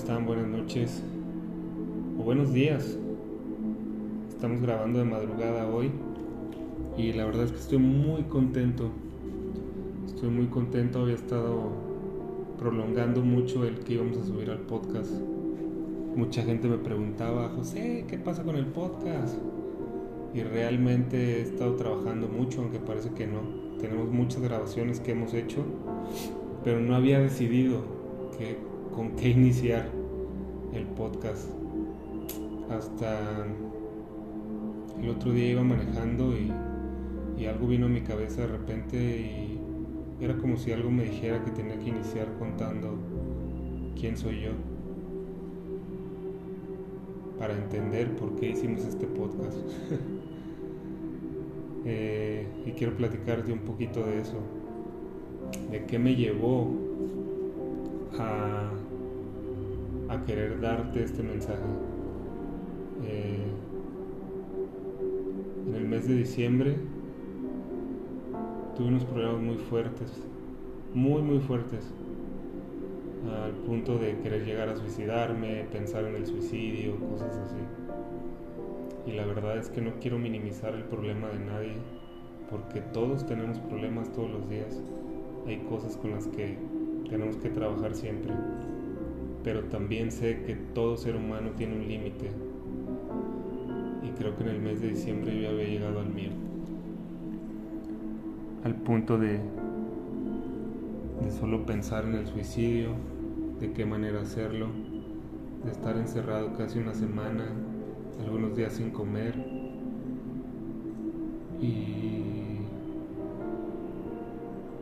están? Buenas noches o buenos días. Estamos grabando de madrugada hoy y la verdad es que estoy muy contento. Estoy muy contento, había estado prolongando mucho el que íbamos a subir al podcast. Mucha gente me preguntaba, José, ¿qué pasa con el podcast? Y realmente he estado trabajando mucho, aunque parece que no. Tenemos muchas grabaciones que hemos hecho, pero no había decidido que con qué iniciar el podcast. Hasta el otro día iba manejando y, algo vino a mi cabeza de repente y era como si algo me dijera que tenía que iniciar contando quién soy yo para entender por qué hicimos este podcast. Eh, y quiero platicarte un poquito de eso, de qué me llevó a a querer darte este mensaje. Eh, en el mes de diciembre tuve unos problemas muy fuertes, muy muy fuertes, al punto de querer llegar a suicidarme, pensar en el suicidio, cosas así. Y la verdad es que no quiero minimizar el problema de nadie, porque todos tenemos problemas todos los días. Hay cosas con las que tenemos que trabajar siempre pero también sé que todo ser humano tiene un límite. Y creo que en el mes de diciembre yo había llegado al mío. Al punto de, de solo pensar en el suicidio, de qué manera hacerlo, de estar encerrado casi una semana, algunos días sin comer. Y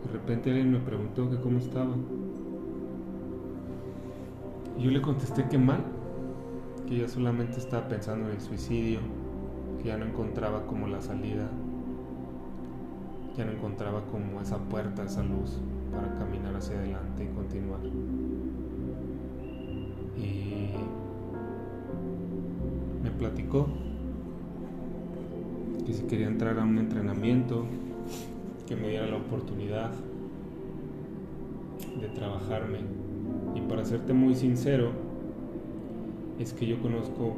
de repente alguien me preguntó que cómo estaba. Yo le contesté que mal, que yo solamente estaba pensando en el suicidio, que ya no encontraba como la salida, ya no encontraba como esa puerta, esa luz para caminar hacia adelante y continuar. Y me platicó que si quería entrar a un entrenamiento, que me diera la oportunidad de trabajarme y para serte muy sincero, es que yo conozco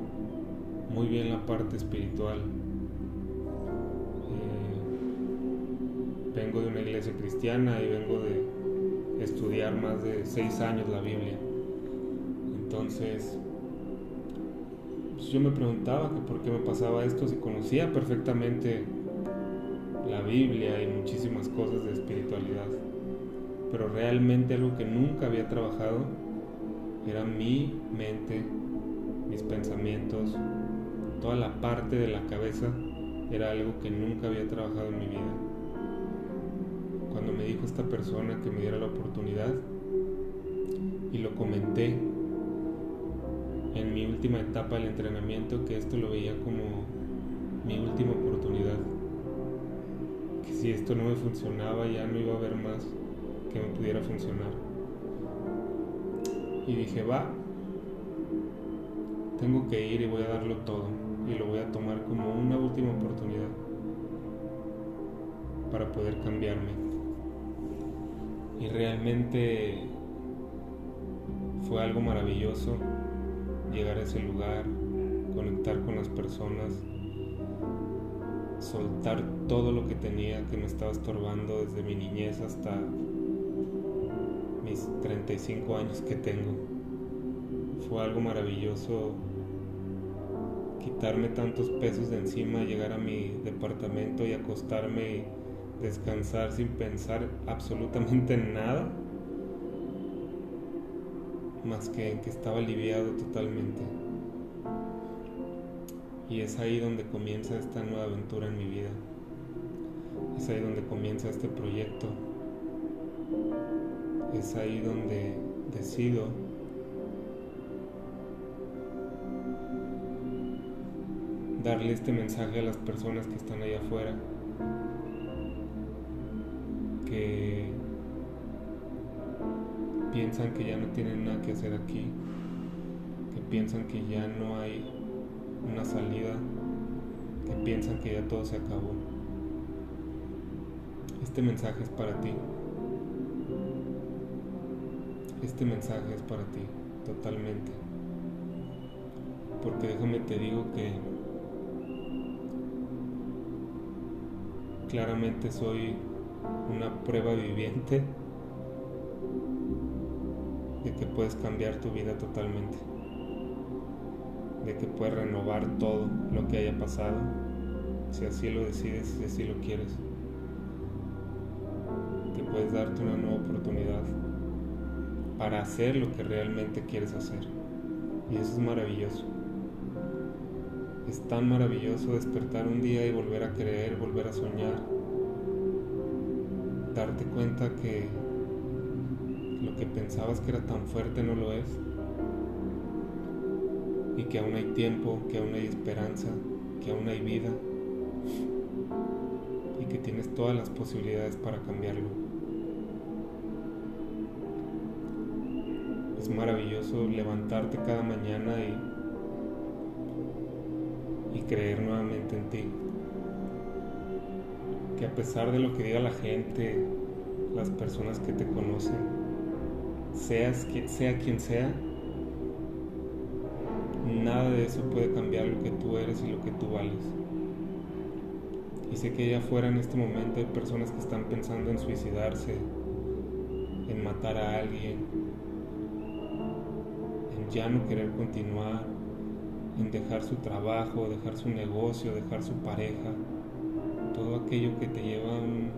muy bien la parte espiritual. Eh, vengo de una iglesia cristiana y vengo de estudiar más de seis años la Biblia. Entonces, pues yo me preguntaba que por qué me pasaba esto si conocía perfectamente la Biblia y muchísimas cosas de espiritualidad pero realmente algo que nunca había trabajado era mi mente, mis pensamientos, toda la parte de la cabeza era algo que nunca había trabajado en mi vida. Cuando me dijo esta persona que me diera la oportunidad y lo comenté en mi última etapa del entrenamiento que esto lo veía como mi última oportunidad, que si esto no me funcionaba ya no iba a haber más que me pudiera funcionar. Y dije, va, tengo que ir y voy a darlo todo y lo voy a tomar como una última oportunidad para poder cambiarme. Y realmente fue algo maravilloso llegar a ese lugar, conectar con las personas, soltar todo lo que tenía que me estaba estorbando desde mi niñez hasta 35 años que tengo. Fue algo maravilloso quitarme tantos pesos de encima, llegar a mi departamento y acostarme y descansar sin pensar absolutamente en nada, más que en que estaba aliviado totalmente. Y es ahí donde comienza esta nueva aventura en mi vida. Es ahí donde comienza este proyecto es ahí donde decido darle este mensaje a las personas que están allá afuera, que piensan que ya no tienen nada que hacer aquí, que piensan que ya no hay una salida, que piensan que ya todo se acabó. Este mensaje es para ti. Este mensaje es para ti. totalmente. Porque déjame te digo que claramente soy una prueba viviente de que puedes cambiar tu vida totalmente, de que puedes renovar todo lo que haya pasado, si así lo decides, si así lo quieres, que puedes darte una nueva oportunidad para hacer lo que realmente quieres hacer. Y eso es maravilloso. Es tan maravilloso despertar un día y volver a creer, volver a soñar, darte cuenta que lo que pensabas que era tan fuerte no lo es y que aún hay tiempo, que aún hay esperanza, que aún hay vida y que tienes todas las posibilidades para cambiarlo. Es maravilloso levantarte cada mañana y, y creer nuevamente en ti. Que a pesar de lo que diga la gente, las personas que te conocen, seas sea quien sea, nada de eso puede cambiar lo que tú eres y lo que tú vales. Y sé que allá afuera en este momento hay personas que están pensando en suicidarse, en matar a alguien, en ya no querer continuar, en dejar su trabajo, dejar su negocio, dejar su pareja, todo aquello que te lleva a un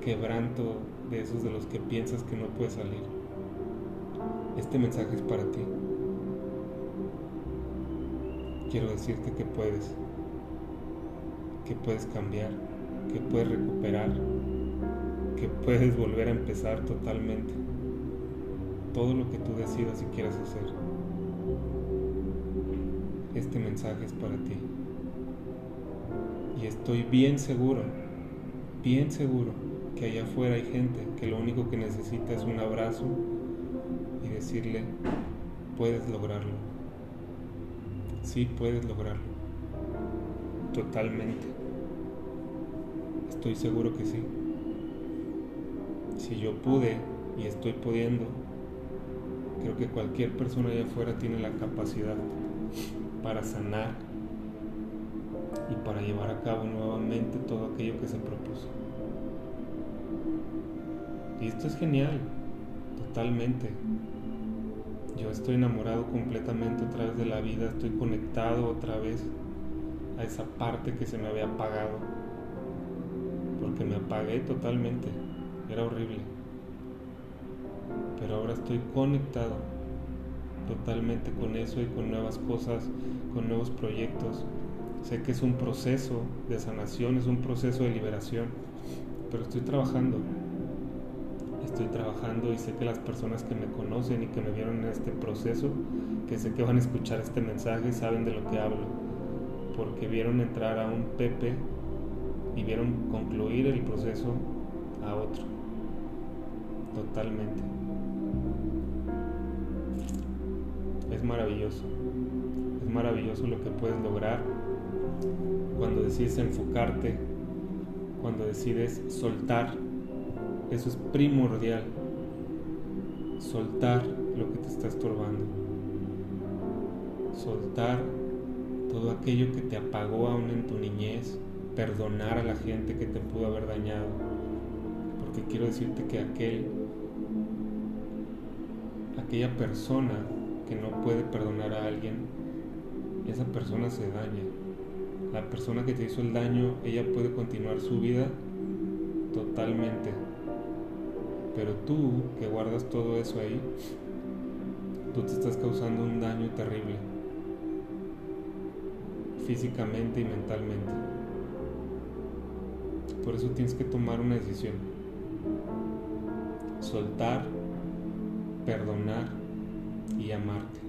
quebranto de esos de los que piensas que no puedes salir. Este mensaje es para ti. Quiero decirte que puedes, que puedes cambiar, que puedes recuperar, que puedes volver a empezar totalmente. Todo lo que tú decidas y quieras hacer. Este mensaje es para ti. Y estoy bien seguro, bien seguro que allá afuera hay gente que lo único que necesita es un abrazo decirle, puedes lograrlo. Sí, puedes lograrlo. Totalmente. Estoy seguro que sí. Si yo pude y estoy pudiendo, creo que cualquier persona allá afuera tiene la capacidad para sanar y para llevar a cabo nuevamente todo aquello que se propuso. Y esto es genial, totalmente. Yo estoy enamorado completamente otra vez de la vida, estoy conectado otra vez a esa parte que se me había apagado. Porque me apagué totalmente, era horrible. Pero ahora estoy conectado totalmente con eso y con nuevas cosas, con nuevos proyectos. Sé que es un proceso de sanación, es un proceso de liberación, pero estoy trabajando estoy trabajando y sé que las personas que me conocen y que me vieron en este proceso, que sé que van a escuchar este mensaje, saben de lo que hablo, porque vieron entrar a un Pepe y vieron concluir el proceso a otro, totalmente. Es maravilloso, es maravilloso lo que puedes lograr cuando decides enfocarte, cuando decides soltar eso es primordial. Soltar lo que te está estorbando. Soltar todo aquello que te apagó aún en tu niñez. Perdonar a la gente que te pudo haber dañado. Porque quiero decirte que aquel, aquella persona que no puede perdonar a alguien, esa persona se daña. La persona que te hizo el daño, ella puede continuar su vida totalmente pero tú que guardas todo eso ahí, tú te estás causando un daño terrible, físicamente y mentalmente. Por eso tienes que tomar una decisión. Soltar, perdonar y amarte.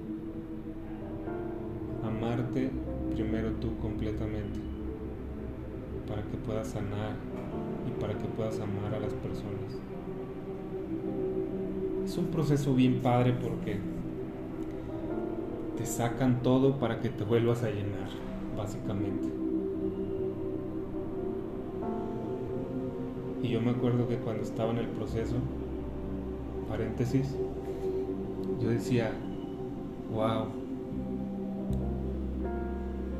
Amarte primero tú completamente para que puedas sanar y para que puedas amar a las personas es un proceso bien padre porque te sacan todo para que te vuelvas a llenar, básicamente. Y yo me acuerdo que cuando estaba en el proceso, paréntesis, yo decía, wow,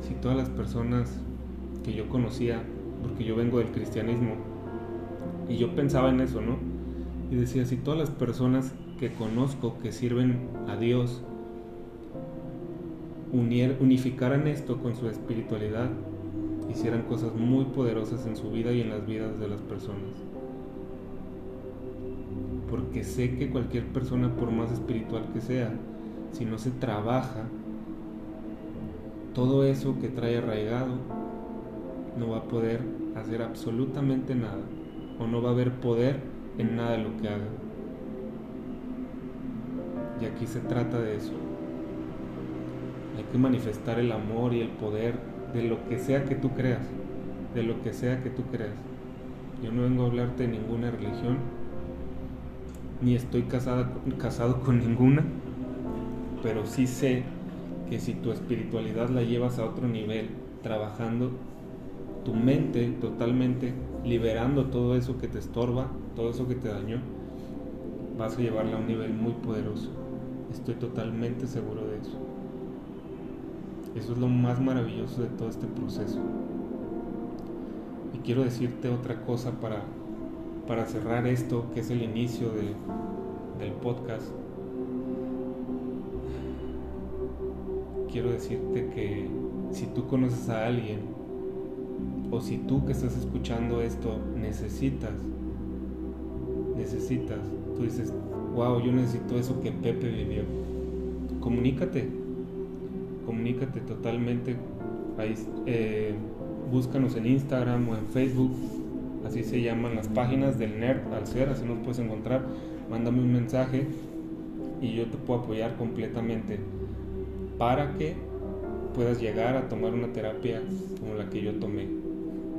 si todas las personas que yo conocía, porque yo vengo del cristianismo, y yo pensaba en eso, ¿no? Y decía, si todas las personas que conozco que sirven a Dios unificaran esto con su espiritualidad, hicieran cosas muy poderosas en su vida y en las vidas de las personas. Porque sé que cualquier persona, por más espiritual que sea, si no se trabaja, todo eso que trae arraigado no va a poder hacer absolutamente nada o no va a haber poder en nada de lo que haga. Y aquí se trata de eso. Hay que manifestar el amor y el poder de lo que sea que tú creas, de lo que sea que tú creas. Yo no vengo a hablarte de ninguna religión, ni estoy casada, casado con ninguna, pero sí sé que si tu espiritualidad la llevas a otro nivel, trabajando tu mente totalmente, liberando todo eso que te estorba, todo eso que te dañó, vas a llevarla a un nivel muy poderoso. Estoy totalmente seguro de eso. Eso es lo más maravilloso de todo este proceso. Y quiero decirte otra cosa para, para cerrar esto, que es el inicio del podcast. Quiero decirte que si tú conoces a alguien, o si tú que estás escuchando esto necesitas, necesitas, tú dices, wow, yo necesito eso que Pepe vivió, comunícate, comunícate totalmente. Ahí, eh, búscanos en Instagram o en Facebook, así se llaman las páginas del Nerd al ser, así nos puedes encontrar. Mándame un mensaje y yo te puedo apoyar completamente para que puedas llegar a tomar una terapia como la que yo tomé,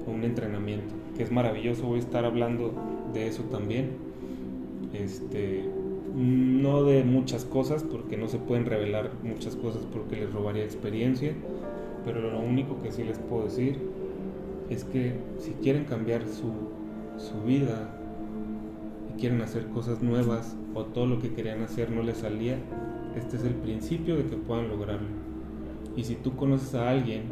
un entrenamiento, que es maravilloso. Voy a estar hablando de eso también. Este, no de muchas cosas, porque no se pueden revelar muchas cosas porque les robaría experiencia, pero lo único que sí les puedo decir es que si quieren cambiar su, su vida y quieren hacer cosas nuevas o todo lo que querían hacer no les salía, este es el principio de que puedan lograrlo. Y si tú conoces a alguien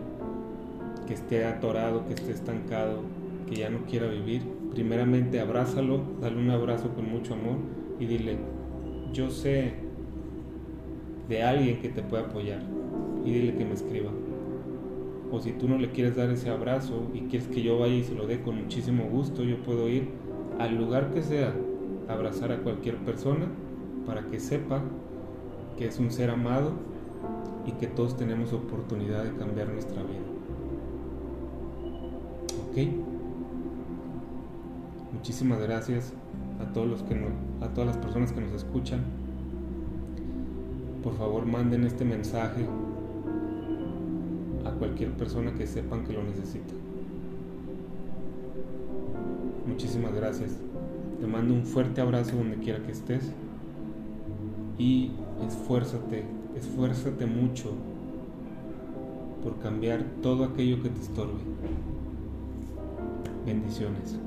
que esté atorado, que esté estancado, que ya no quiera vivir, primeramente abrázalo, dale un abrazo con mucho amor y dile, yo sé de alguien que te puede apoyar y dile que me escriba. O si tú no le quieres dar ese abrazo y quieres que yo vaya y se lo dé con muchísimo gusto, yo puedo ir al lugar que sea, abrazar a cualquier persona para que sepa que es un ser amado y que todos tenemos oportunidad de cambiar nuestra vida. ¿Ok? Muchísimas gracias a todos los que a todas las personas que nos escuchan. Por favor, manden este mensaje a cualquier persona que sepan que lo necesita. Muchísimas gracias. Te mando un fuerte abrazo donde quiera que estés y esfuérzate, esfuérzate mucho por cambiar todo aquello que te estorbe. Bendiciones.